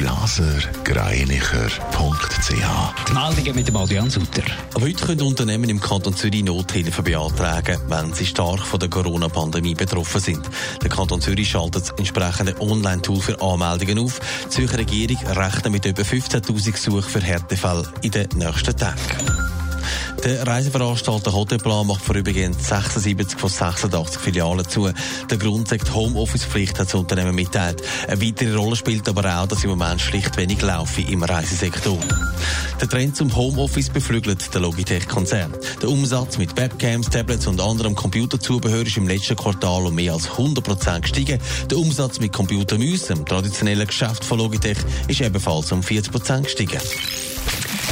blasergreinicher.ch. Die Meldungen mit dem Adrian Sutter. heute können Unternehmen im Kanton Zürich Nothilfe beantragen, wenn sie stark von der Corona-Pandemie betroffen sind. Der Kanton Zürich schaltet das entsprechende Online-Tool für Anmeldungen auf. Die Zürcher Regierung rechnet mit über 15.000 Gesuchen für Härtefälle in den nächsten Tagen. Der Reiseveranstalter Hotelplan macht vorübergehend 76 von 86 Filialen zu. Der Grund sagt Homeoffice-Pflicht, hat das Unternehmen mitteilt. Eine weitere Rolle spielt aber auch, dass im Moment schlicht wenig laufe im Reisesektor. Der Trend zum Homeoffice beflügelt der Logitech-Konzern. Der Umsatz mit Webcams, Tablets und anderem Computerzubehör ist im letzten Quartal um mehr als 100 Prozent gestiegen. Der Umsatz mit Computermäusen, dem traditionellen Geschäft von Logitech, ist ebenfalls um 40 Prozent gestiegen.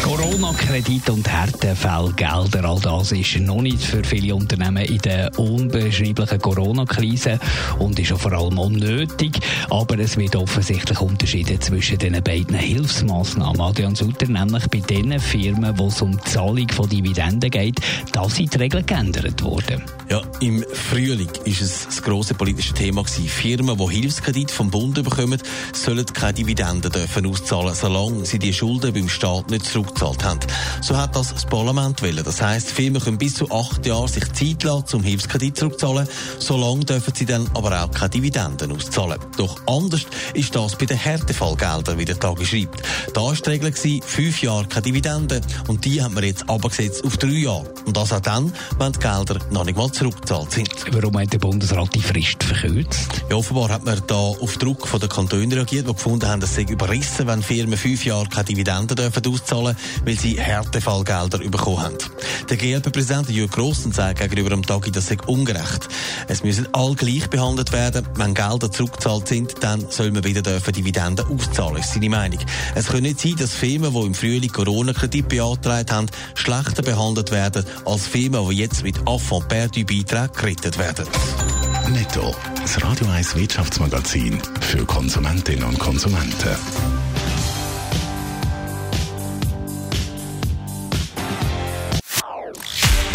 Corona-Kredit und Härtefallgelder, all das ist noch nicht für viele Unternehmen in der unbeschreiblichen Corona-Krise und ist auch vor allem unnötig. Aber es wird offensichtlich Unterschiede zwischen den beiden Hilfsmaßnahmen. Adrian Sutter, nämlich bei den Firmen, wo es um die Zahlung von Dividenden geht, da sind die Regeln geändert worden. Ja, im Frühling ist es das grosse politische Thema gewesen. Firmen, die Hilfskredit vom Bund bekommen, sollen keine Dividenden dürfen auszahlen, solange sie die Schulden beim Staat nicht zurückgezahlt haben. So hat das das Parlament wollen. Das heisst, Firmen können bis zu acht Jahre sich Zeit lassen, um Hilfskredit zurückzuzahlen. Solange dürfen sie dann aber auch keine Dividenden auszahlen. Doch anders ist das bei den Härtefallgeldern, wie der Tag schreibt. Da war die Regel, fünf Jahre keine Dividenden und die haben wir jetzt abgesetzt auf drei Jahre. Und das auch dann, wenn die Gelder noch nicht mal zurückgezahlt sind. Warum hat der Bundesrat die Frist verkürzt? Ja, offenbar hat man da auf Druck von der Kantone reagiert, die gefunden haben, es sei überrissen, wenn Firmen fünf Jahre keine Dividenden dürfen auszahlen, weil sie Härtefallgelder bekommen haben. Der GLP-Präsident Jürg Grossen sagt gegenüber dem Tagi, das sei ungerecht. Es müssen alle gleich behandelt werden. Wenn Gelder zurückgezahlt sind, dann soll man wieder dürfen Dividenden auszahlen, ist seine Meinung. Es kann nicht sein, dass Firmen, die im Frühling Corona-Kredit beantragt haben, schlechter behandelt werden als Firmen, die jetzt mit Affront perdu Beiträgen gerettet werden. Netto, das Radio 1 Wirtschaftsmagazin für Konsumentinnen und Konsumenten.